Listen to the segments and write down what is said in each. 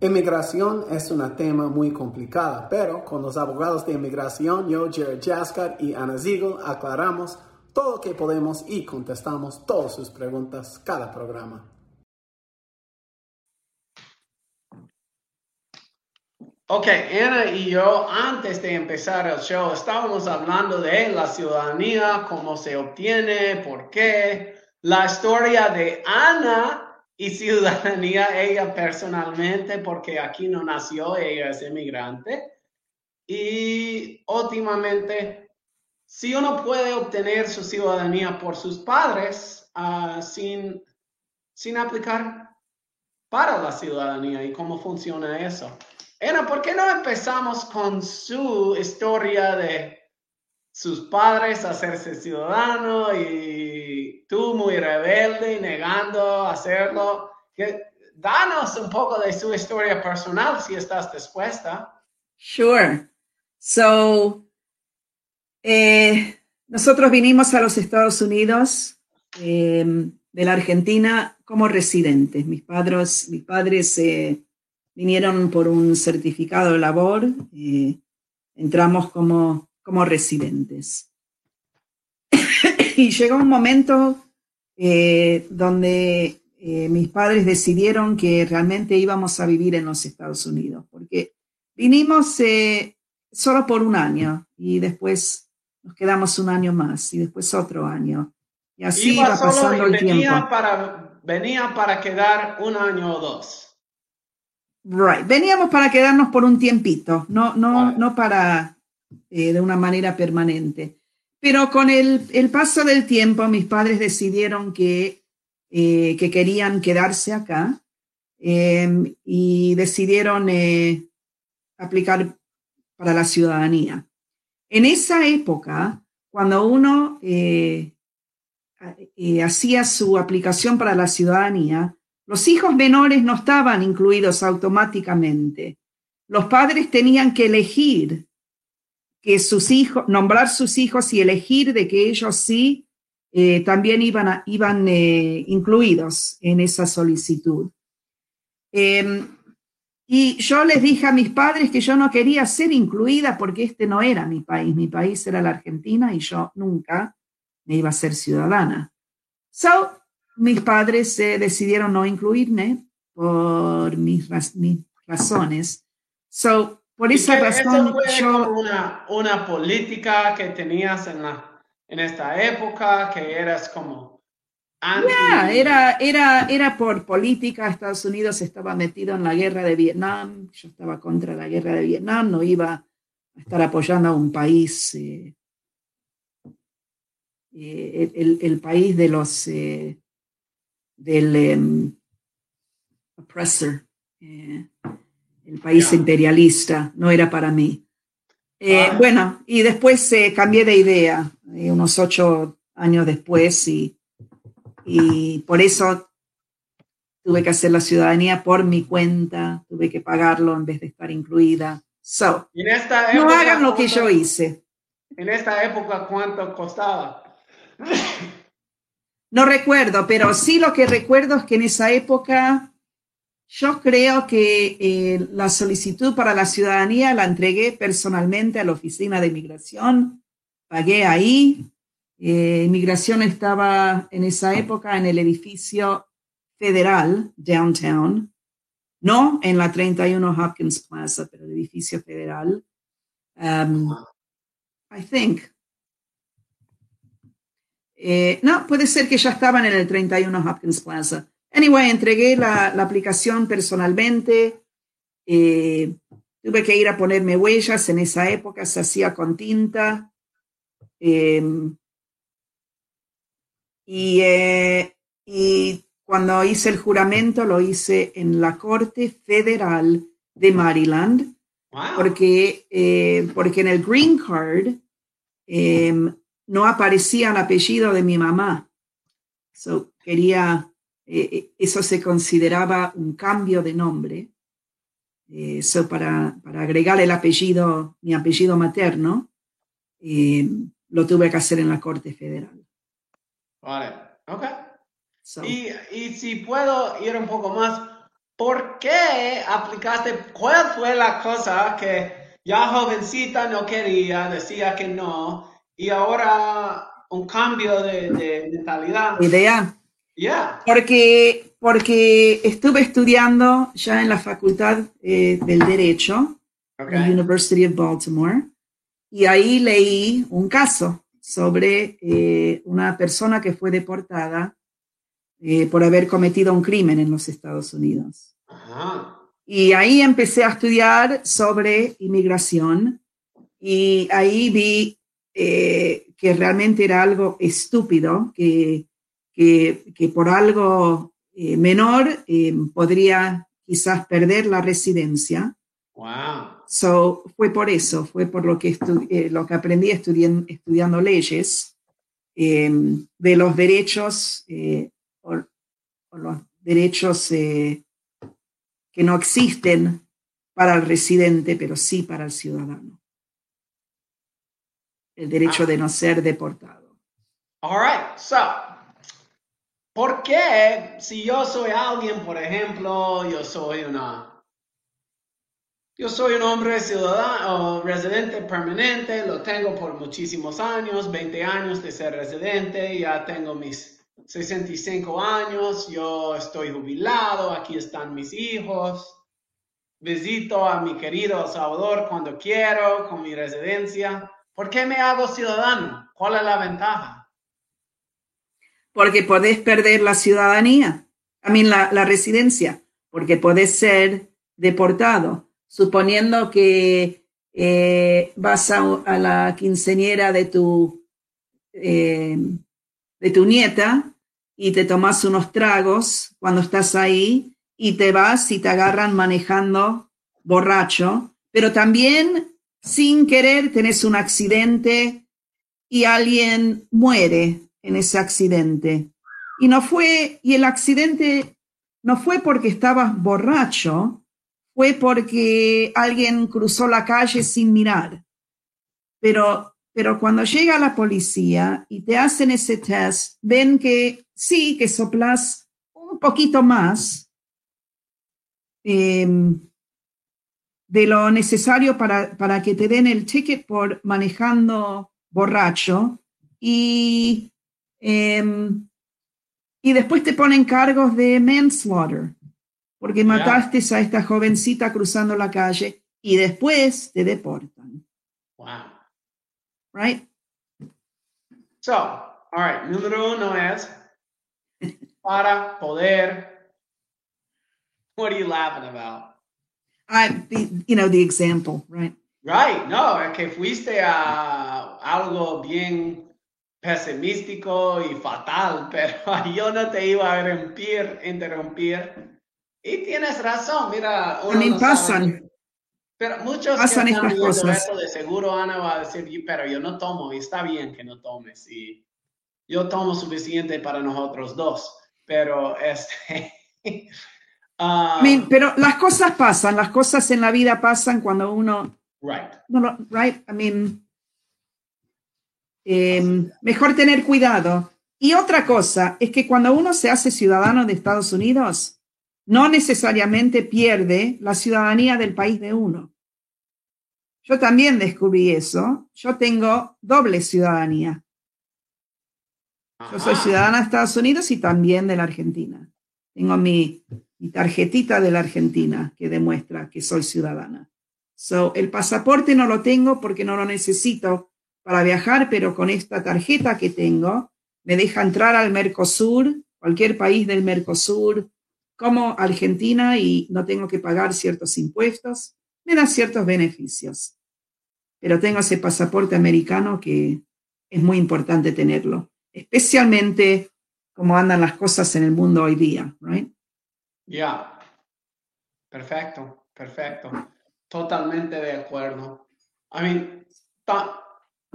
Inmigración es un tema muy complicado, pero con los abogados de inmigración, yo, Jared Jaskar y Ana Ziegel, aclaramos todo lo que podemos y contestamos todas sus preguntas cada programa. Ok, Ana y yo, antes de empezar el show, estábamos hablando de la ciudadanía, cómo se obtiene, por qué, la historia de Ana y ciudadanía ella personalmente, porque aquí no nació, ella es inmigrante. Y últimamente, si uno puede obtener su ciudadanía por sus padres uh, sin, sin aplicar para la ciudadanía y cómo funciona eso. Ana, ¿por qué no empezamos con su historia de sus padres hacerse ciudadano y tú muy rebelde negando hacerlo. Danos un poco de su historia personal si estás dispuesta. Sure. So, eh, nosotros vinimos a los Estados Unidos em, de la Argentina como residentes. Mis padres, mis padres eh, vinieron por un certificado de labor. Eh, entramos como como residentes. y llegó un momento eh, donde eh, mis padres decidieron que realmente íbamos a vivir en los Estados Unidos, porque vinimos eh, solo por un año y después nos quedamos un año más y después otro año. Y así iba, pasando el tiempo. Para, venía para quedar un año o dos. Right. Veníamos para quedarnos por un tiempito, no, no, no para eh, de una manera permanente. Pero con el, paso del tiempo, mis padres decidieron que, eh, que querían quedarse acá em, y decidieron eh, aplicar para la ciudadanía. En esa época, cuando uno hacía su aplicación para la ciudadanía, los hijos menores no estaban incluidos automáticamente. Los padres tenían que elegir que sus hijos, nombrar sus hijos y elegir de que ellos sí eh, también iban, iban eh, incluidos en esa solicitud. Em, y yo les dije a mis padres que yo no quería ser incluida porque este no era mi país, mi país era la Argentina y yo nunca me iba a ser ciudadana. So, mis padres eh, decidieron no incluirme por mis, mis razones. So, por esa razón, fue una, una, política que tenías en, la, en esta época, que eras como... era, era, era por política. Estados Unidos estaba metido en la guerra de Vietnam. Yo estaba contra la guerra de Vietnam. No iba a estar apoyando a un país, eh, eh, el, el, país de los, eh, del em, oppressor el país imperialista, no era para mí. Eh, ah. Bueno, y después eh, cambié de idea, eh, unos ocho años después, y, y por eso tuve que hacer la ciudadanía por mi cuenta, tuve que pagarlo en vez de estar incluida. So, no hagan lo que yo hice. En esta época, ¿cuánto costaba? No recuerdo, pero sí lo que recuerdo es que en esa época yo creo que eh, la solicitud para la ciudadanía la entregué personalmente a la oficina de inmigración, pagué ahí. Eh, inmigración estaba en esa época en el edificio federal, downtown, no en la 31 Hopkins Plaza, pero el edificio federal. Um, I think. Eh, no, puede ser que ya estaban en el 31 Hopkins Plaza. Anyway, entregué la, aplicación personalmente. Eh, tuve que ir a ponerme huellas. En esa época se hacía con tinta. Em, eh, y, cuando hice el juramento lo hice en la Corte Federal de Maryland. Porque, eh, porque en el Green Card em, no aparecía el apellido de mi mamá. So, quería eh, eh, eso se consideraba un cambio de nombre. Eso eh, para, para, agregar el apellido, mi apellido materno, lo tuve que hacer en la Corte Federal. Vale, ok. y, y, si puedo ir un poco más, ¿por qué aplicaste? ¿Cuál fue la cosa que ya jovencita no quería, decía que no, y ahora un cambio de, de mentalidad? Idea. Yeah. Porque, porque estuve estudiando ya en la Facultad eh, del Derecho, en la Okay. University of Baltimore, y ahí leí un caso sobre eh, una persona que fue deportada eh, por haber cometido un crimen en los Estados Unidos. Ajá. Y ahí empecé a estudiar sobre inmigración y ahí vi eh, que realmente era algo estúpido, que, que, que por algo eh, menor eh, podría quizás perder la residencia. Wow. So, fue por eso, fue por lo que, eh, lo que aprendí estudian- estudiando leyes eh, de los derechos eh, o, o los derechos eh, que no existen para el residente, pero sí para el ciudadano. El derecho Ah. de no ser deportado. All right. So, ¿por qué si yo soy alguien, por ejemplo, yo soy una yo soy un hombre ciudadano residente permanente, lo tengo por muchísimos años, 20 años de ser residente, ya tengo mis 65 años, yo estoy jubilado, aquí están mis hijos, visito a mi querido Salvador cuando quiero con mi residencia. ¿Por qué me hago ciudadano? ¿Cuál es la ventaja? Porque podés perder la ciudadanía, mí la, la residencia, porque podés ser deportado, suponiendo que eh, vas a, a la quinceñera de tu, eh, de tu nieta y te tomas unos tragos cuando estás ahí y te vas y te agarran manejando borracho, pero también sin querer tenés un accidente y alguien muere en ese accidente. Y no fue, y el accidente no fue porque estabas borracho, fue porque alguien cruzó la calle sin mirar. Pero, pero cuando llega la policía y te hacen ese test, ven que sí, que soplas un poquito más eh, de lo necesario para, para que te den el ticket por manejando borracho y, eh, y después te ponen cargos de manslaughter porque mataste a esta jovencita cruzando la calle y después te deportan, Wow. right? So, all right, número uno es para poder. What are you laughing about? I, the- you know, the example, right? Right, no, es que fuiste a algo bien pesimístico y fatal, pero yo no te iba a interrumpir, interrumpir. Y tienes razón, mira, uno no sabe- pasan. Pero muchos Pasan que están estas cosas. esto, de seguro Ana va a decir, "Y- pero yo no tomo, y está bien que no tomes, y yo tomo suficiente para nosotros dos, pero este... mean, pero las cosas pasan, las cosas en la vida pasan cuando uno, right, no right? I mean, em, mejor tener cuidado. Y otra cosa es que cuando uno se hace ciudadano de Estados Unidos, no necesariamente pierde la ciudadanía del país de uno. Yo también descubrí eso. Yo tengo doble ciudadanía. Yo soy ciudadana de Estados Unidos y también de la Argentina. Tengo mi, mi tarjetita de la Argentina que demuestra que soy ciudadana. So, el pasaporte no lo tengo porque no lo necesito para viajar, pero con esta tarjeta que tengo me deja entrar al Mercosur, cualquier país del Mercosur, como Argentina y no tengo que pagar ciertos impuestos, me da ciertos beneficios. Pero tengo ese pasaporte americano que es muy importante tenerlo, especialmente como andan las cosas en el mundo hoy día, right? Ya. Perfecto, perfecto. Totalmente de acuerdo. I mean,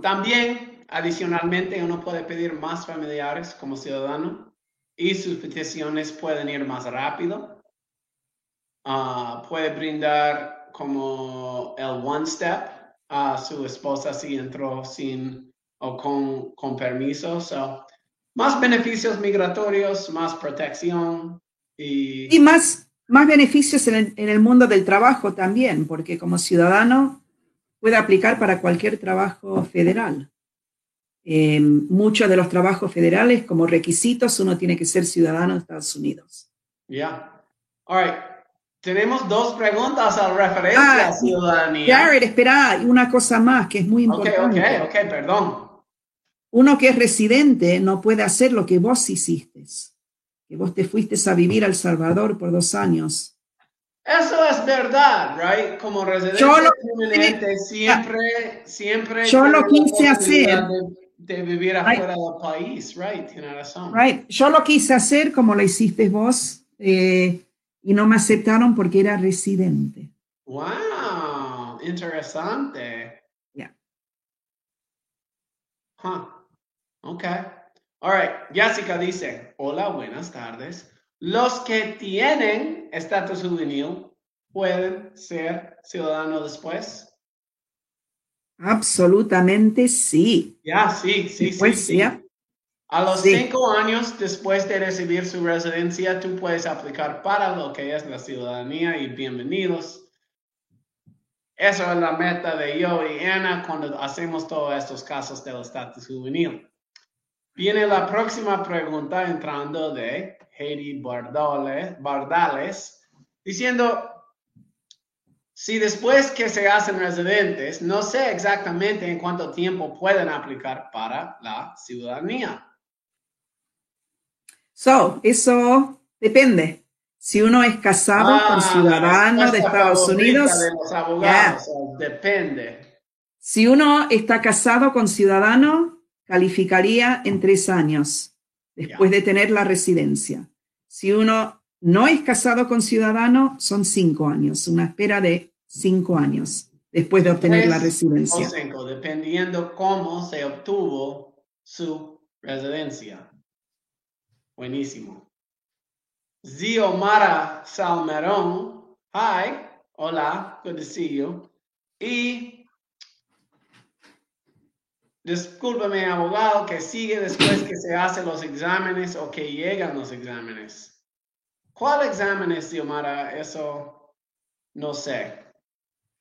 también, adicionalmente, uno puede pedir más familiares como ciudadano y sus peticiones pueden ir más rápido. Ah, puede brindar como el one step a su esposa si entró sin o con, permiso. So, más beneficios migratorios, más protección y... Y más, Más beneficios en el mundo del trabajo también, porque como ciudadano puede aplicar para cualquier trabajo federal. Eh, muchos de los trabajos federales, como requisitos, uno tiene que ser ciudadano de Estados Unidos. Ya. All right. Tenemos dos preguntas al referencia Ah, a ciudadanía. Jared, espera, una cosa más que es muy Ok, importante. ok, ok, perdón. Uno que es residente no puede hacer lo que vos hiciste. Que vos te fuiste a vivir a El Salvador por dos años. Eso es verdad, right? Como residente Yo lo- permanente, siempre, siempre. Yo lo quise hacer. De, de vivir afuera del país, right? Tienes razón. Right. Yo lo quise hacer como lo hiciste vos eh, y no me aceptaron porque era residente. Wow, interesante. Yeah. Huh. Okay. All right. Jessica dice, hola, buenas tardes. Los que tienen estatus juvenil pueden ser ciudadanos después. Absolutamente sí. Ya, sí, sí, Después, sí, sí. ya. A los Sí. cinco años después de recibir su residencia, tú puedes aplicar para lo que es la ciudadanía y bienvenidos. Eso es la meta de yo y Ana cuando hacemos todos estos casos del estatus juvenil. Viene la próxima pregunta entrando de Heidi Bardales, Bardales diciendo, si después que se hacen residentes, no sé exactamente en cuánto tiempo pueden aplicar para la ciudadanía. So, eso depende. Si uno es casado Ah, con ciudadano la de Estados Unidos, de los abogados, o depende. si uno está casado con ciudadano, calificaría en tres años después de tener la residencia. Si uno no es casado con ciudadano, son cinco años, una espera de cinco años después de obtener la residencia. O cinco, dependiendo cómo se obtuvo su residencia. Buenísimo. Ziomara Salmerón. Hi. Hola. Good to see you. Y discúlpame, abogado, que sigue después que se hacen los exámenes o que llegan los exámenes. ¿Cuál exámenes, Ziomara? Eso no sé.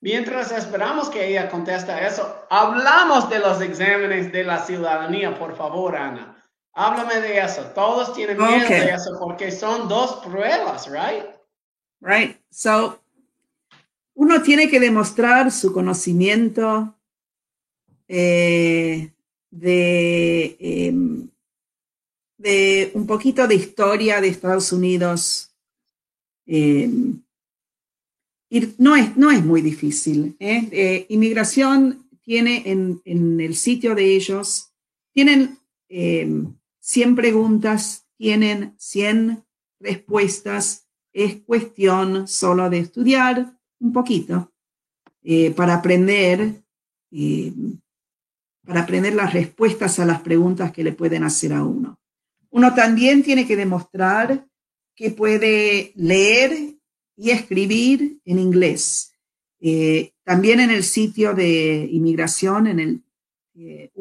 Mientras esperamos que ella contesta eso, hablamos de los exámenes de la ciudadanía, por favor, Ana. Háblame de eso. Todos tienen miedo Okay. de eso porque son dos pruebas, right? Right. So, uno tiene que demostrar su conocimiento eh, de, em, de un poquito de historia de Estados Unidos. em, no es, no es muy difícil. ¿eh? Eh, inmigración tiene en, en el sitio de ellos, tienen em, 100 preguntas, tienen 100 respuestas es cuestión solo de estudiar un poquito para aprender, para aprender las respuestas a las preguntas que le pueden hacer a uno. Uno también tiene que demostrar que puede leer y escribir en inglés. Eh, también en el sitio de inmigración, en el eh,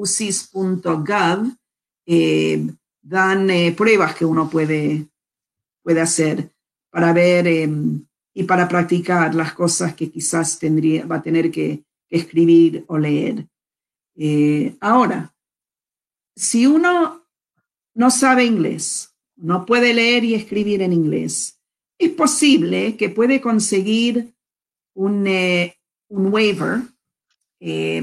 eh, dan eh, pruebas que uno puede, puede hacer para ver eh, y para practicar las cosas que quizás tendría, va a tener que escribir o leer. Eh, ahora, si uno no sabe inglés, no puede leer y escribir en inglés, es posible que puede conseguir un, eh, un waiver eh,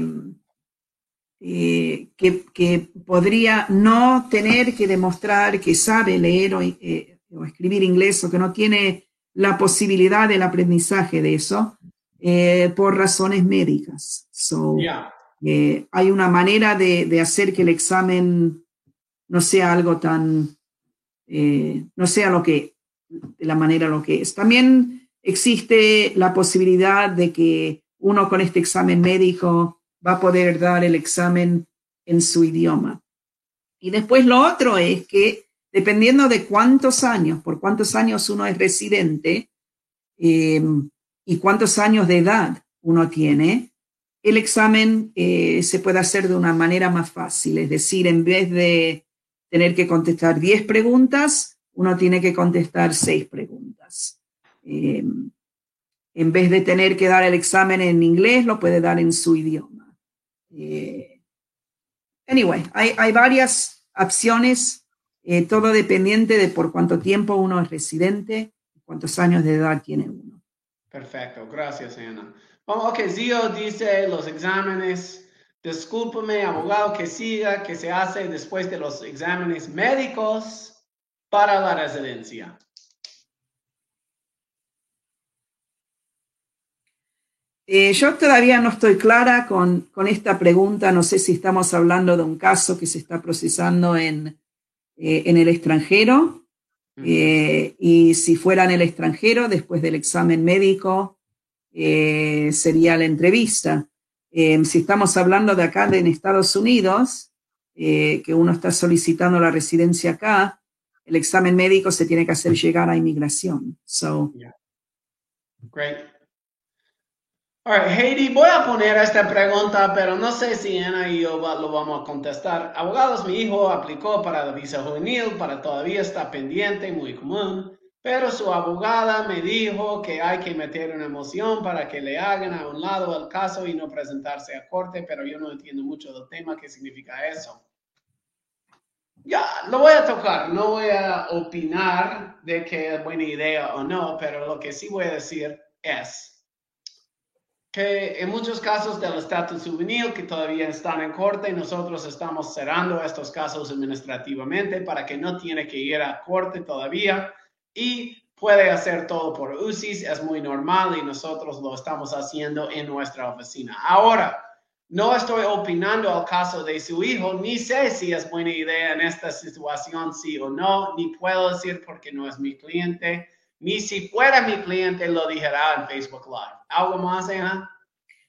eh, que, que podría no tener que demostrar que sabe leer o, o escribir inglés o que no tiene la posibilidad del aprendizaje de eso por razones médicas. Eh, hay una manera de, hacer que el examen no sea algo tan, eh, no sea lo que, de la manera lo que es. También existe la posibilidad de que uno con este examen médico va a poder dar el examen en su idioma. Y después lo otro es que dependiendo de cuántos años, por cuántos años uno es residente eh, y cuántos años de edad uno tiene, el examen eh, se puede hacer de una manera más fácil. Es decir, en vez de tener que contestar 10 preguntas, uno tiene que contestar 6 preguntas. Eh, en vez de tener que dar el examen en inglés, lo puede dar en su idioma. Eh, anyway, hay, hay, varias opciones, eh, todo dependiente de por cuánto tiempo uno es residente, cuántos años de edad tiene uno. Perfecto, gracias, Ana. Ok, Zio dice los exámenes Discúlpeme, abogado, que siga, que se hace después de los exámenes médicos para la residencia. Eh, yo todavía no estoy clara con, esta pregunta. No sé si estamos hablando de un caso que se está procesando en, eh, en el extranjero. Eh, y si fuera en el extranjero, después del examen médico, sería la entrevista. Em, si estamos hablando de acá en Estados Unidos, eh, que uno está solicitando la residencia acá, el examen médico se tiene que hacer llegar a inmigración. So, Great. All right, Heidi, voy a poner esta pregunta, pero no sé si Ana y yo lo vamos a contestar. Abogados, mi hijo aplicó para la visa juvenil, para todavía está pendiente, muy común. Pero su abogada me dijo que hay que meter una moción para que le hagan a un lado el caso y no presentarse a corte, pero yo no entiendo mucho del tema, qué significa eso. Ya, lo voy a tocar, no voy a opinar de que es buena idea o no, pero lo que sí voy a decir es que en muchos casos del estatus juvenil que todavía están en corte, nosotros estamos cerrando estos casos administrativamente para que no tiene que ir a corte todavía y puede hacer todo por UCIS, es muy normal y nosotros lo estamos haciendo en nuestra oficina. Ahora, no estoy opinando al caso de su hijo, ni sé si es buena idea en esta situación, sí o no, ni puedo decir porque no es mi cliente, ni si fuera mi cliente lo dijera en Facebook Live. ¿Algo más, Ana?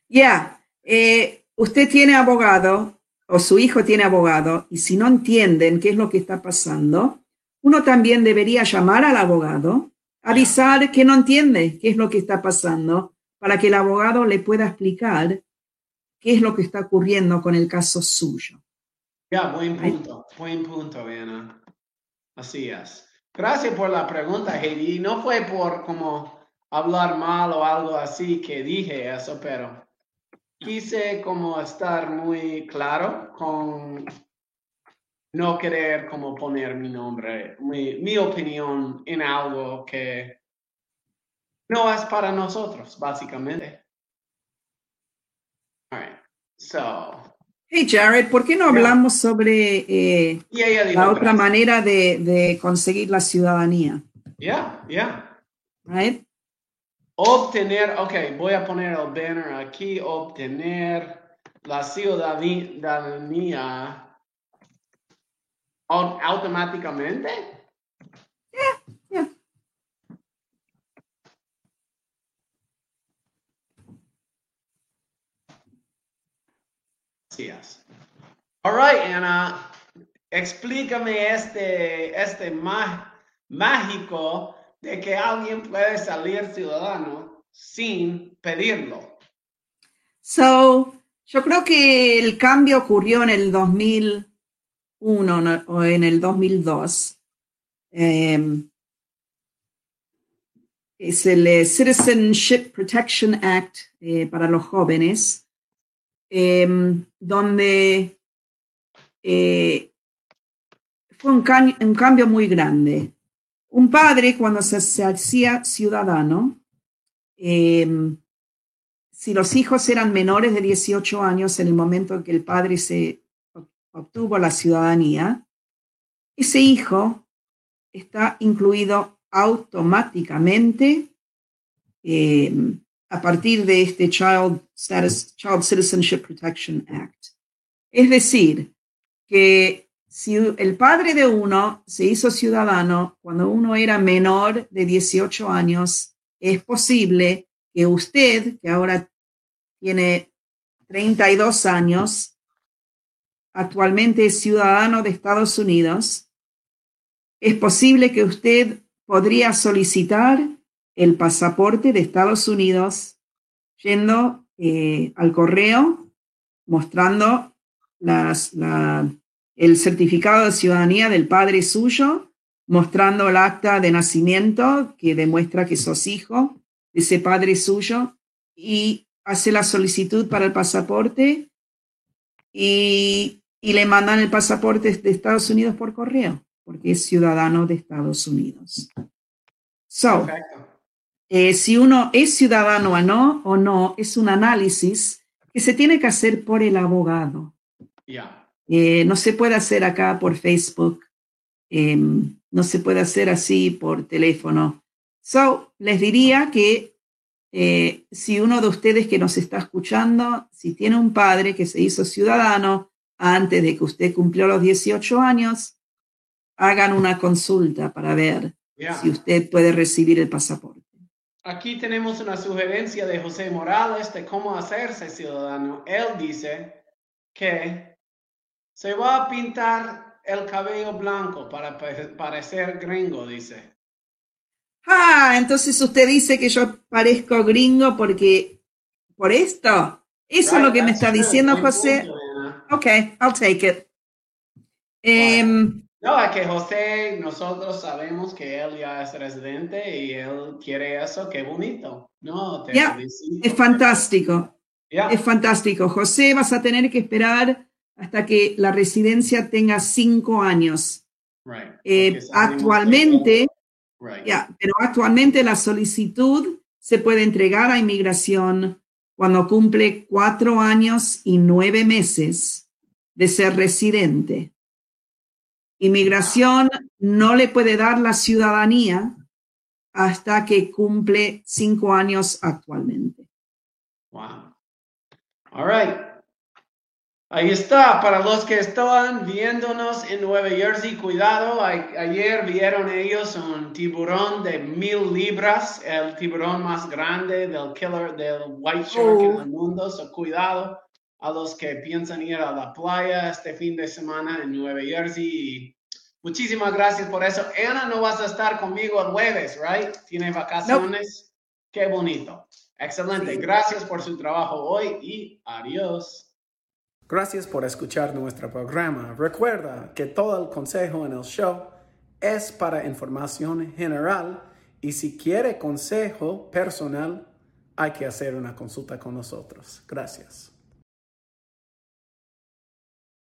Ya, eh, usted tiene abogado o su hijo tiene abogado y si no entienden qué es lo que está pasando, uno también debería llamar al abogado, avisar que no entiende qué es lo que está pasando, para que el abogado le pueda explicar qué es lo que está ocurriendo con el caso suyo. Ya, buen punto, buen punto, Ana. Así es. Gracias por la pregunta, Heidi. No fue por como hablar mal o algo así que dije eso, pero quise como estar muy claro con no querer como poner mi nombre, mi, opinión en algo que no es para nosotros, básicamente. So. Hey Jared, ¿por qué no hablamos sobre eh, la otra manera de, conseguir la ciudadanía? Ya, ya. Obtener, ok, voy a poner el banner aquí, obtener la ciudadanía automáticamente? Yeah, yeah. All right, Ana. Explícame este, este mágico de que alguien puede salir ciudadano sin pedirlo. So, yo creo que el cambio ocurrió en el 2000 uno o en el 2002. Em, es el eh, Citizenship Protection Act eh, para los jóvenes, em, donde eh, fue un, un, cambio muy grande. Un padre, cuando se, se hacía ciudadano, em, si los hijos eran menores de 18 años en el momento en que el padre se obtuvo la ciudadanía, ese hijo está incluido automáticamente eh, a partir de este Child, Child Citizenship Protection Act. Es decir, que si el padre de uno se hizo ciudadano cuando uno era menor de 18 años, es posible que usted, que ahora tiene 32 años, actualmente es ciudadano de Estados Unidos, es posible que usted podría solicitar el pasaporte de Estados Unidos yendo eh, al correo mostrando el certificado de ciudadanía del padre suyo mostrando el acta de nacimiento que demuestra que sos hijo de ese padre suyo y hace la solicitud para el pasaporte y, y le mandan el pasaporte de Estados Unidos por correo, porque es ciudadano de Estados Unidos. So, eh, si uno es ciudadano o no, o no, es un análisis que se tiene que hacer por el abogado. Eh, no se puede hacer acá por Facebook, em, no se puede hacer así por teléfono. So, les diría que eh, si uno de ustedes que nos está escuchando, si tiene un padre que se hizo ciudadano antes de que usted cumplió los 18 años, hagan una consulta para ver si usted puede recibir el pasaporte. Aquí tenemos una sugerencia de José Morales de cómo hacerse ciudadano. Él dice que se va a pintar el cabello blanco para parecer gringo, dice. Ah, entonces usted dice que yo parezco gringo porque por esto. Eso es lo que me está diciendo José. Ok, I'll take it. Em, no, es que José, nosotros sabemos que él ya es residente y él quiere eso, qué bonito. No, es fantástico. Es fantástico. José, vas a tener que esperar hasta que la residencia tenga cinco años. Eh, actualmente, pero actualmente la solicitud se puede entregar a inmigración cuando cumple cuatro años y nueve meses de ser residente. Inmigración no le puede dar la ciudadanía hasta que cumple cinco años actualmente. Wow. All right. Ahí está, para los que estaban viéndonos en Nueva Jersey, cuidado, ayer vieron ellos un tiburón de mil libras, el tiburón más grande del killer, del white shark en el oh. mundo, so cuidado a los que piensan ir a la playa este fin de semana en Nueva Jersey. muchísimas gracias por eso. Ana, no vas a estar conmigo el jueves, right? Tiene vacaciones. Qué bonito. Excelente. Gracias por su trabajo hoy y adiós. Gracias por escuchar nuestro programa. Recuerda que todo el consejo en el show es para información general y si quiere consejo personal, hay que hacer una consulta con nosotros. Gracias.